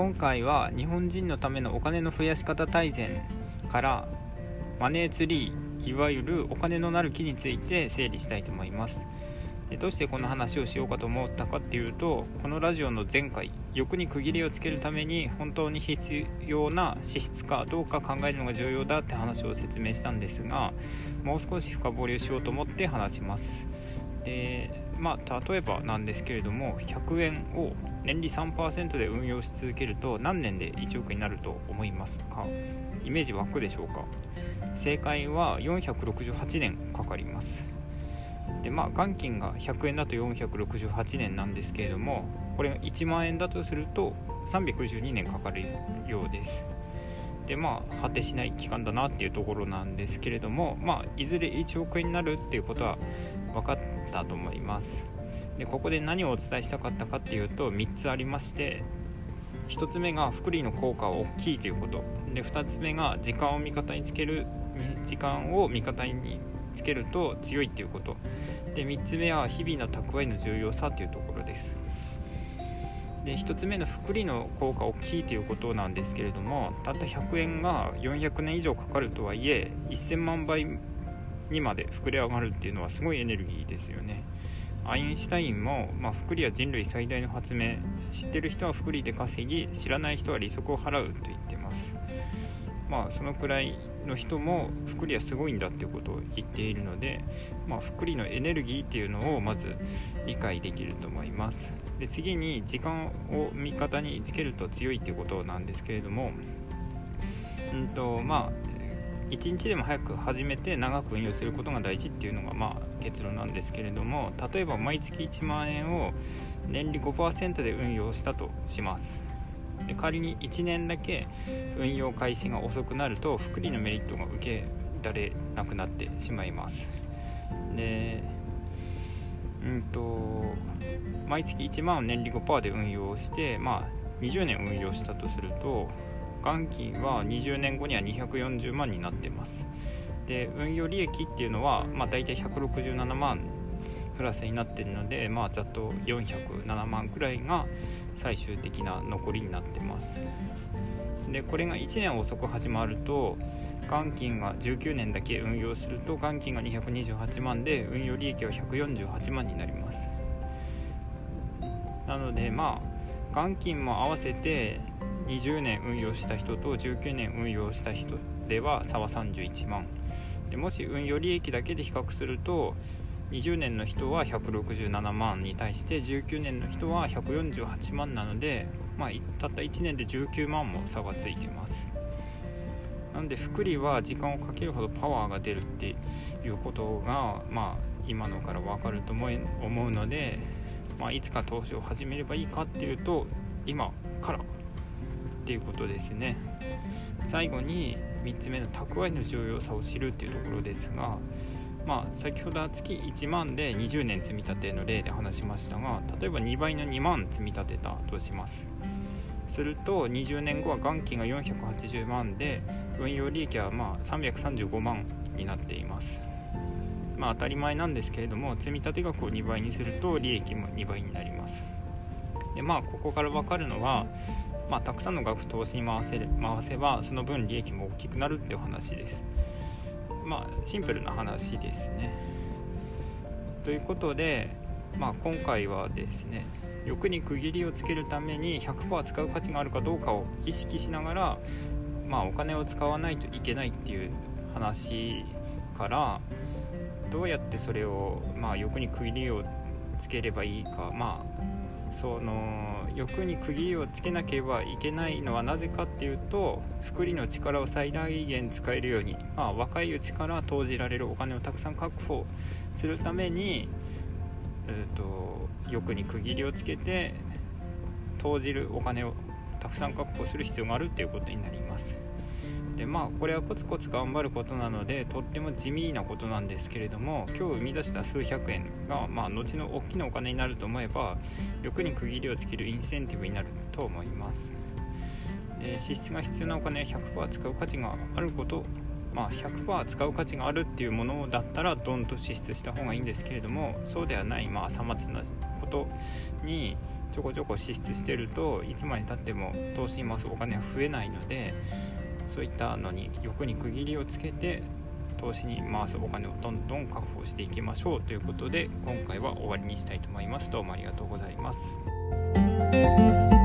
今回は日本人のためのお金の増やし方大全からマネーツリーいわゆるお金のなる木について整理したいと思います。でどうしてこの話をしようかと思ったかっていうとこのラジオの前回欲に区切りをつけるために本当に必要な資質かどうか考えるのが重要だって話を説明したんですがもう少し深掘りをしようと思って話します。でまあ例えばなんですけれども100円を年利3%で運用し続けると何年で1億になると思いますか？イメージ湧くでしょうか？正解は468年かかります。でまあ元金が100円だと468年なんですけれどもこれが1万円だとすると362年かかるようです。でまあ果てしない期間だなっていうところなんですけれどもまあいずれ1億円になるっていうことは分かったと思います。でここで何をお伝えしたかったかっていうと3つありまして1つ目が福利の効果は大きいということ。で2つ目が時間を味方につける時間を味方につけると強いっていうこと。で3つ目は日々の蓄えの重要さというところです。で1つ目の福利の効果大きいということなんですけれどもたった100円が400年以上かかるとはいえ1000万倍にまで膨れ上がるっていうのはすごいエネルギーですよね。アインシュタインも、まあ、福利は人類最大の発明。知ってる人は福利で稼ぎ知らない人は利息を払うと言ってます。まあそのくらいの人も福利はすごいんだってことを言っているので、まあ、福利のエネルギーっていうのをまず理解できると思います。で次に時間を味方につけると強いっていうことなんですけれどもうんとまあ1日でも早く始めて長く運用することが大事っていうのがまあ結論なんですけれども例えば毎月1万円を年利5%で運用したとします。で仮に1年だけ運用開始が遅くなると福利のメリットが受けられなくなってしまいます。でうんと毎月1万を年利5%で運用してまあ20年運用したとすると元金は20年後には240万になってます。で運用利益っていうのは、まあ、大体167万プラスになってるので、まあ、ざっと407万くらいが最終的な残りになってます。でこれが1年遅く始まると元金が19年だけ運用すると元金が228万で運用利益は148万になります。なのでまあ元金も合わせて20年運用した人と19年運用した人では差は31万。でもし運用利益だけで比較すると20年の人は167万に対して19年の人は148万なので、まあ、たった1年で19万も差がついてます。なので福利は時間をかけるほどパワーが出るっていうことが、まあ、今のから分かると思うので、まあ、いつか投資を始めればいいかっていうと今からっていうことですね。最後に3つ目の蓄えの重要さを知るっていうところですがまあ先ほどは月1万で20年積み立ての例で話しましたが例えば2倍の2万積み立てたとします。すると20年後は元金が480万で運用利益はまあ335万になっています。まあ当たり前なんですけれども積み立て額を2倍にすると利益も2倍になります。でまあここから分かるのはまあ、たくさんの額投資に回せる回せばその分利益も大きくなるっていう話です。まあシンプルな話ですね。ということで、まあ、今回はですね欲に区切りをつけるために100%使う価値があるかどうかを意識しながら、まあ、お金を使わないといけないっていう話からどうやってそれを、まあ、欲に区切りをつければいいかまあその欲に区切りをつけなければいけないのはなぜかっていうと福利の力を最大限使えるように、まあ、若いうちから投じられるお金をたくさん確保するために、えーと、欲に区切りをつけて投じるお金をたくさん確保する必要があるっていうことになります。でまあこれはコツコツ頑張ることなのでとっても地味なことなんですけれども今日生み出した数百円が、まあ、後の大きなお金になると思えば欲に区切りをつけるインセンティブになると思います。で支出が必要なお金を100%使う価値があることまあ、100%使う価値があるっていうものだったらドンと支出した方がいいんですけれどもそうではない、まあ、さまつなことにちょこちょこ支出してるといつまでたっても投資に回すお金は増えないのでそういったのに欲に区切りをつけて投資に回すお金をどんどん確保していきましょうということで今回は終わりにしたいと思います。どうもありがとうございます。